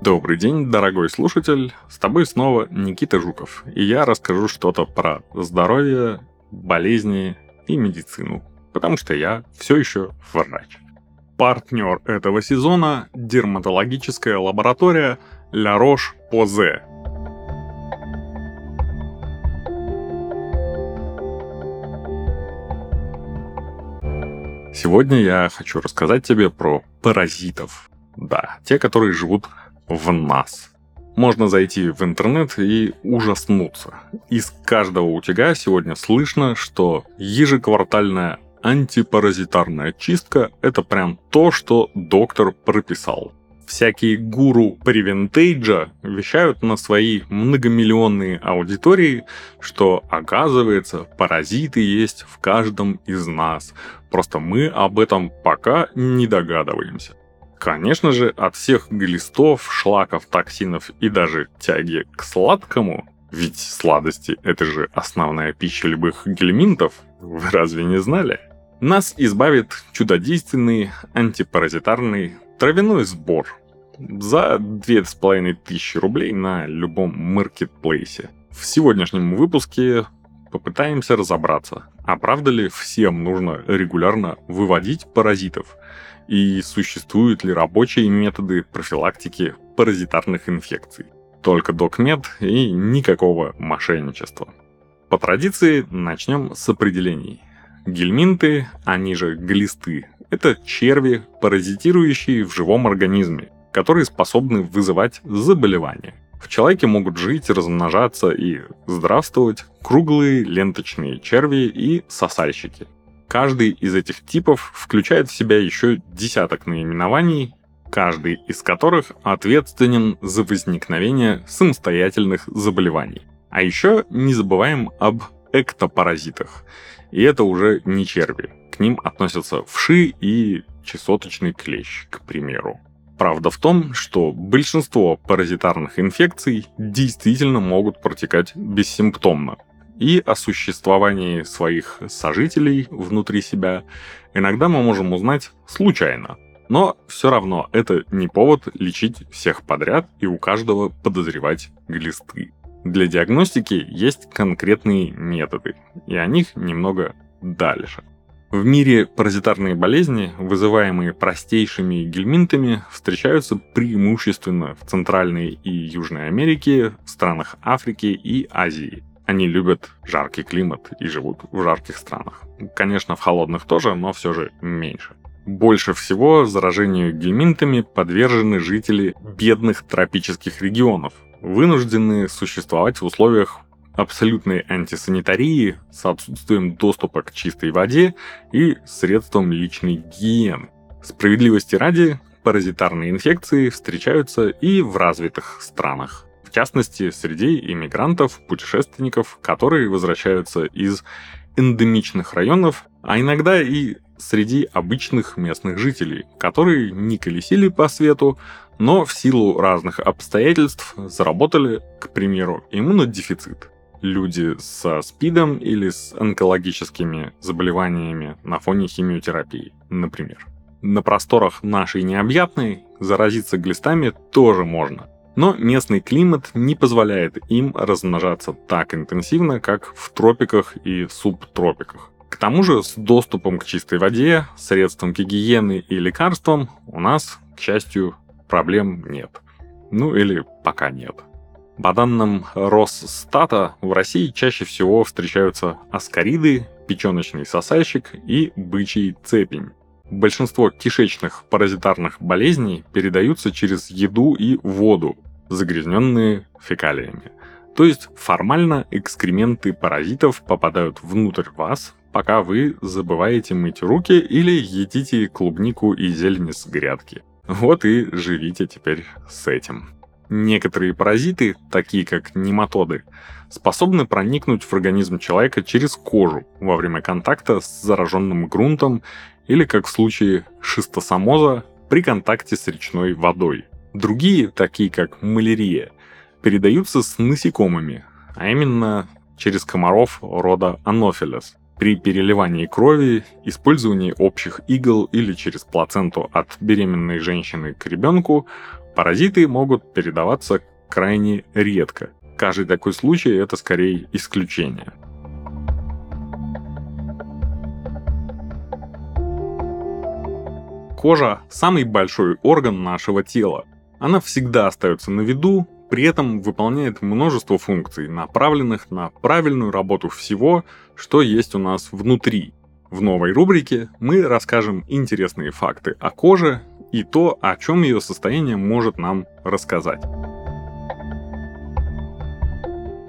Добрый день, дорогой слушатель. С тобой снова Никита Жуков. И я расскажу что-то про здоровье, болезни и медицину. Потому что я все еще врач. Партнер этого сезона – дерматологическая лаборатория La Roche-Posay. Сегодня я хочу рассказать тебе про паразитов. Да, те, которые живут в нас. Можно зайти в интернет и ужаснуться. Из каждого утюга сегодня слышно, что ежеквартальная антипаразитарная чистка – это прям то, что доктор прописал. Всякие гуру превентейджа вещают на свои многомиллионные аудитории, что оказывается паразиты есть в каждом из нас. Просто мы об этом пока не догадываемся. Конечно же, от всех глистов, шлаков, токсинов и даже тяги к сладкому, ведь сладости – это же основная пища любых гельминтов, вы разве не знали? Нас избавит чудодейственный антипаразитарный травяной сбор за 2500 рублей на любом маркетплейсе. В сегодняшнем выпуске попытаемся разобраться, а правда ли всем нужно регулярно выводить паразитов – и существуют ли рабочие методы профилактики паразитарных инфекций. Только докмед и никакого мошенничества. По традиции начнем с определений. Гельминты, они же глисты, это черви, паразитирующие в живом организме, которые способны вызывать заболевания. В человеке могут жить, размножаться и здравствовать круглые ленточные черви и сосальщики – Каждый из этих типов включает в себя еще десяток наименований, каждый из которых ответственен за возникновение самостоятельных заболеваний. А еще не забываем об эктопаразитах. И это уже не черви. К ним относятся вши и чесоточный клещ, к примеру. Правда в том, что большинство паразитарных инфекций действительно могут протекать бессимптомно, и о существовании своих сожителей внутри себя иногда мы можем узнать случайно. Но все равно это не повод лечить всех подряд и у каждого подозревать глисты. Для диагностики есть конкретные методы, и о них немного дальше. В мире паразитарные болезни, вызываемые простейшими гельминтами, встречаются преимущественно в Центральной и Южной Америке, в странах Африки и Азии. Они любят жаркий климат и живут в жарких странах. Конечно, в холодных тоже, но все же меньше. Больше всего заражению гельминтами подвержены жители бедных тропических регионов, вынужденные существовать в условиях абсолютной антисанитарии с отсутствием доступа к чистой воде и средствам личной гигиены. Справедливости ради, паразитарные инфекции встречаются и в развитых странах в частности, среди иммигрантов, путешественников, которые возвращаются из эндемичных районов, а иногда и среди обычных местных жителей, которые не колесили по свету, но в силу разных обстоятельств заработали, к примеру, иммунодефицит. Люди со СПИДом или с онкологическими заболеваниями на фоне химиотерапии, например. На просторах нашей необъятной заразиться глистами тоже можно – но местный климат не позволяет им размножаться так интенсивно, как в тропиках и субтропиках. К тому же с доступом к чистой воде, средствам гигиены и лекарствам у нас, к счастью, проблем нет. Ну или пока нет. По данным Росстата, в России чаще всего встречаются аскариды, печеночный сосальщик и бычий цепень. Большинство кишечных паразитарных болезней передаются через еду и воду, загрязненные фекалиями. То есть формально экскременты паразитов попадают внутрь вас, пока вы забываете мыть руки или едите клубнику и зелень с грядки. Вот и живите теперь с этим. Некоторые паразиты, такие как нематоды, способны проникнуть в организм человека через кожу во время контакта с зараженным грунтом или, как в случае шистосомоза, при контакте с речной водой. Другие, такие как малярия, передаются с насекомыми, а именно через комаров рода Анофилес при переливании крови, использовании общих игл или через плаценту от беременной женщины к ребенку, паразиты могут передаваться крайне редко. Каждый такой случай это скорее исключение. Кожа – самый большой орган нашего тела. Она всегда остается на виду, при этом выполняет множество функций, направленных на правильную работу всего, что есть у нас внутри. В новой рубрике мы расскажем интересные факты о коже и то, о чем ее состояние может нам рассказать.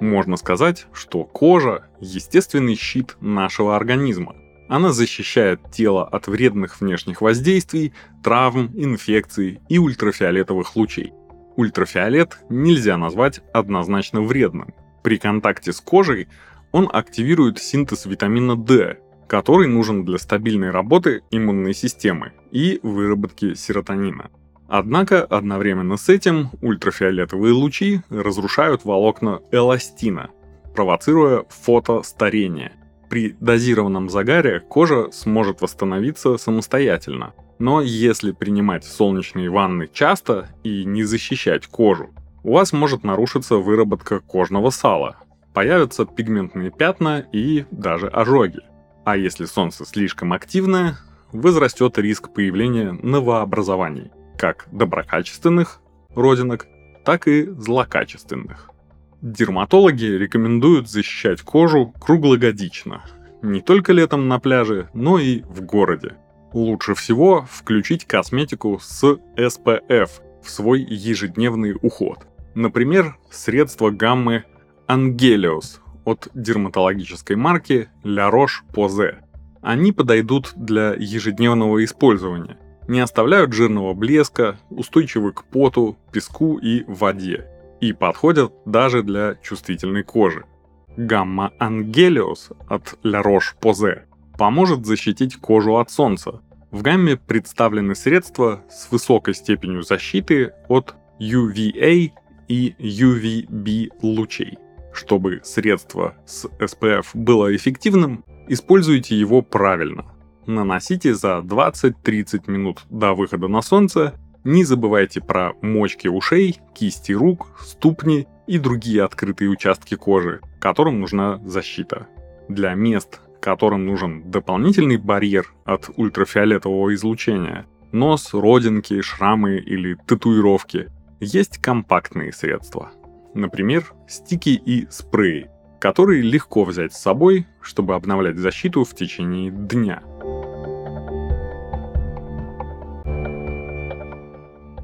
Можно сказать, что кожа – естественный щит нашего организма. Она защищает тело от вредных внешних воздействий, травм, инфекций и ультрафиолетовых лучей. Ультрафиолет нельзя назвать однозначно вредным. При контакте с кожей он активирует синтез витамина D, который нужен для стабильной работы иммунной системы и выработки серотонина. Однако одновременно с этим ультрафиолетовые лучи разрушают волокна эластина, провоцируя фотостарение. При дозированном загаре кожа сможет восстановиться самостоятельно. Но если принимать солнечные ванны часто и не защищать кожу, у вас может нарушиться выработка кожного сала, появятся пигментные пятна и даже ожоги. А если солнце слишком активное, возрастет риск появления новообразований, как доброкачественных родинок, так и злокачественных. Дерматологи рекомендуют защищать кожу круглогодично, не только летом на пляже, но и в городе. Лучше всего включить косметику с SPF в свой ежедневный уход. Например, средства гаммы Angelios от дерматологической марки La Roche-Posay. Они подойдут для ежедневного использования, не оставляют жирного блеска, устойчивы к поту, песку и воде – и подходят даже для чувствительной кожи. Гамма Angelios от La Roche-Posay поможет защитить кожу от солнца. В гамме представлены средства с высокой степенью защиты от UVA и UVB лучей. Чтобы средство с SPF было эффективным, используйте его правильно. Наносите за 20-30 минут до выхода на солнце не забывайте про мочки ушей, кисти рук, ступни и другие открытые участки кожи, которым нужна защита. Для мест, которым нужен дополнительный барьер от ультрафиолетового излучения, нос, родинки, шрамы или татуировки, есть компактные средства. Например, стики и спреи, которые легко взять с собой, чтобы обновлять защиту в течение дня –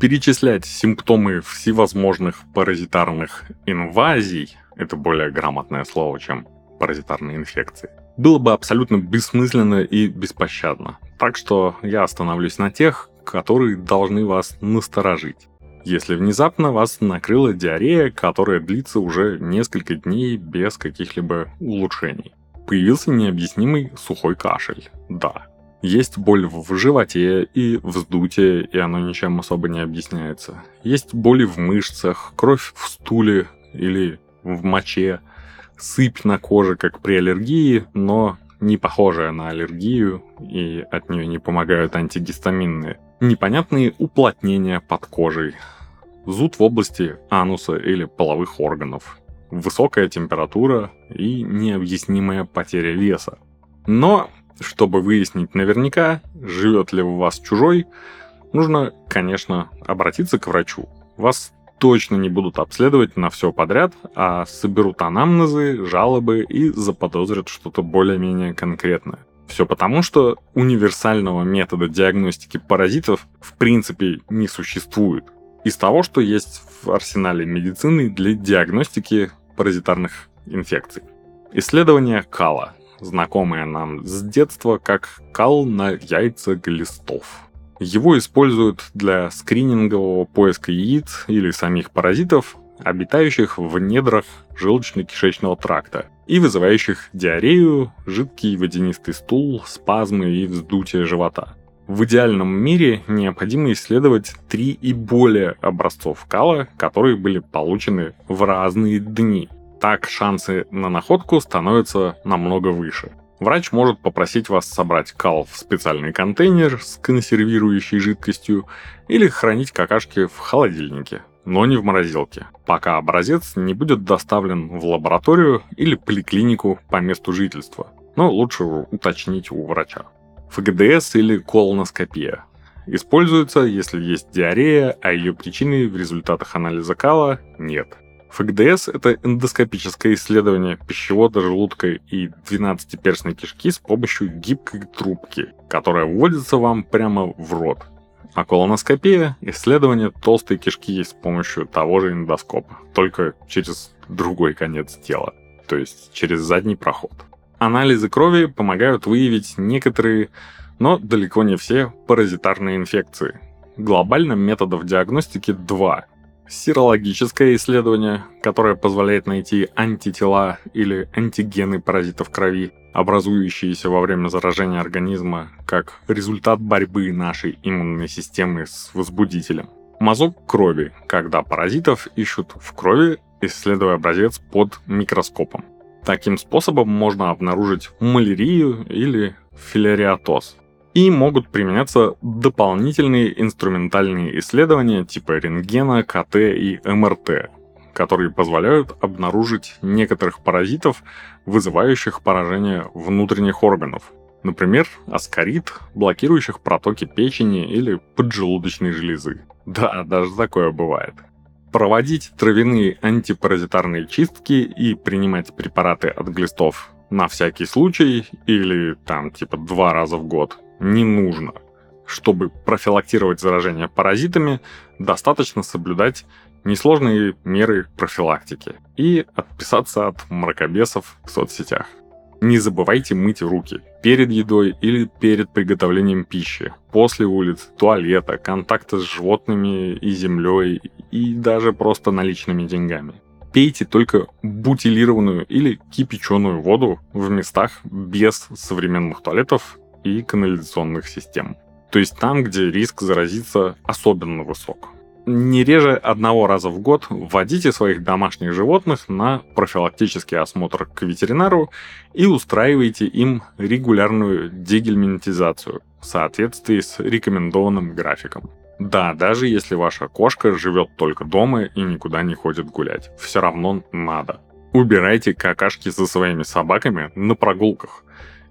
перечислять симптомы всевозможных паразитарных инвазий, это более грамотное слово, чем паразитарные инфекции, было бы абсолютно бессмысленно и беспощадно. Так что я остановлюсь на тех, которые должны вас насторожить. Если внезапно вас накрыла диарея, которая длится уже несколько дней без каких-либо улучшений. Появился необъяснимый сухой кашель. Да, есть боль в животе и вздутие, и оно ничем особо не объясняется. Есть боли в мышцах, кровь в стуле или в моче, сыпь на коже, как при аллергии, но не похожая на аллергию, и от нее не помогают антигистаминные. Непонятные уплотнения под кожей, зуд в области ануса или половых органов, высокая температура и необъяснимая потеря веса. Но чтобы выяснить наверняка, живет ли у вас чужой, нужно, конечно, обратиться к врачу. Вас точно не будут обследовать на все подряд, а соберут анамнезы, жалобы и заподозрят что-то более-менее конкретное. Все потому, что универсального метода диагностики паразитов в принципе не существует. Из того, что есть в арсенале медицины для диагностики паразитарных инфекций. Исследование Кала знакомое нам с детства как кал на яйца глистов. Его используют для скринингового поиска яиц или самих паразитов, обитающих в недрах желудочно-кишечного тракта и вызывающих диарею, жидкий водянистый стул, спазмы и вздутие живота. В идеальном мире необходимо исследовать три и более образцов кала, которые были получены в разные дни, так шансы на находку становятся намного выше. Врач может попросить вас собрать кал в специальный контейнер с консервирующей жидкостью или хранить какашки в холодильнике, но не в морозилке, пока образец не будет доставлен в лабораторию или поликлинику по месту жительства. Но лучше уточнить у врача. ФГДС или колоноскопия. Используется, если есть диарея, а ее причины в результатах анализа кала нет. ФГДС – это эндоскопическое исследование пищевода, желудка и 12-перстной кишки с помощью гибкой трубки, которая вводится вам прямо в рот. А колоноскопия – исследование толстой кишки с помощью того же эндоскопа, только через другой конец тела, то есть через задний проход. Анализы крови помогают выявить некоторые, но далеко не все, паразитарные инфекции. Глобально методов диагностики два – Серологическое исследование, которое позволяет найти антитела или антигены паразитов крови, образующиеся во время заражения организма как результат борьбы нашей иммунной системы с возбудителем. Мазок крови, когда паразитов ищут в крови, исследуя образец под микроскопом. Таким способом можно обнаружить малярию или филариатоз, и могут применяться дополнительные инструментальные исследования типа рентгена, КТ и МРТ, которые позволяют обнаружить некоторых паразитов, вызывающих поражение внутренних органов. Например, аскарит, блокирующих протоки печени или поджелудочной железы. Да, даже такое бывает. Проводить травяные антипаразитарные чистки и принимать препараты от глистов на всякий случай или там типа два раза в год не нужно. Чтобы профилактировать заражение паразитами, достаточно соблюдать несложные меры профилактики и отписаться от мракобесов в соцсетях. Не забывайте мыть руки перед едой или перед приготовлением пищи, после улиц, туалета, контакта с животными и землей и даже просто наличными деньгами. Пейте только бутилированную или кипяченую воду в местах без современных туалетов и канализационных систем. То есть там, где риск заразиться особенно высок. Не реже одного раза в год вводите своих домашних животных на профилактический осмотр к ветеринару и устраивайте им регулярную дегельминтизацию в соответствии с рекомендованным графиком. Да, даже если ваша кошка живет только дома и никуда не ходит гулять, все равно надо. Убирайте какашки со своими собаками на прогулках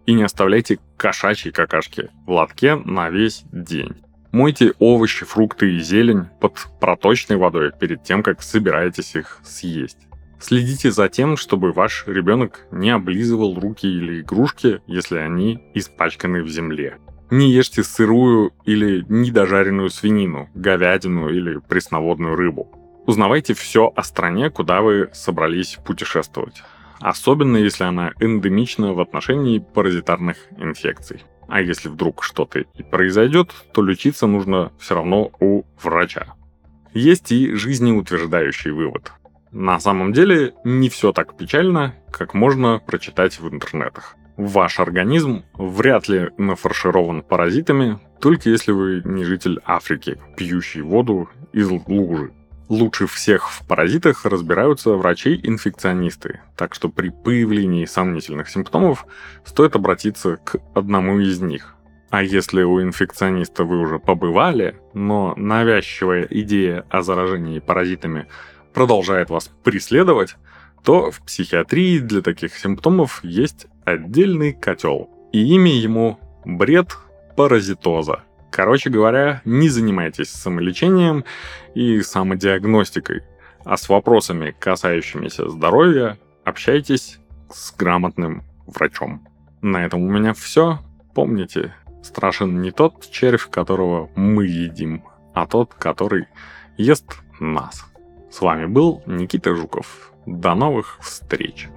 и не оставляйте кошачьи какашки в лотке на весь день. Мойте овощи, фрукты и зелень под проточной водой перед тем, как собираетесь их съесть. Следите за тем, чтобы ваш ребенок не облизывал руки или игрушки, если они испачканы в земле. Не ешьте сырую или недожаренную свинину, говядину или пресноводную рыбу. Узнавайте все о стране, куда вы собрались путешествовать особенно если она эндемична в отношении паразитарных инфекций. А если вдруг что-то и произойдет, то лечиться нужно все равно у врача. Есть и жизнеутверждающий вывод. На самом деле не все так печально, как можно прочитать в интернетах. Ваш организм вряд ли нафарширован паразитами, только если вы не житель Африки, пьющий воду из лужи. Лучше всех в паразитах разбираются врачи-инфекционисты, так что при появлении сомнительных симптомов стоит обратиться к одному из них. А если у инфекциониста вы уже побывали, но навязчивая идея о заражении паразитами продолжает вас преследовать, то в психиатрии для таких симптомов есть отдельный котел. И имя ему бред паразитоза. Короче говоря, не занимайтесь самолечением и самодиагностикой, а с вопросами, касающимися здоровья, общайтесь с грамотным врачом. На этом у меня все. Помните, страшен не тот червь, которого мы едим, а тот, который ест нас. С вами был Никита Жуков. До новых встреч!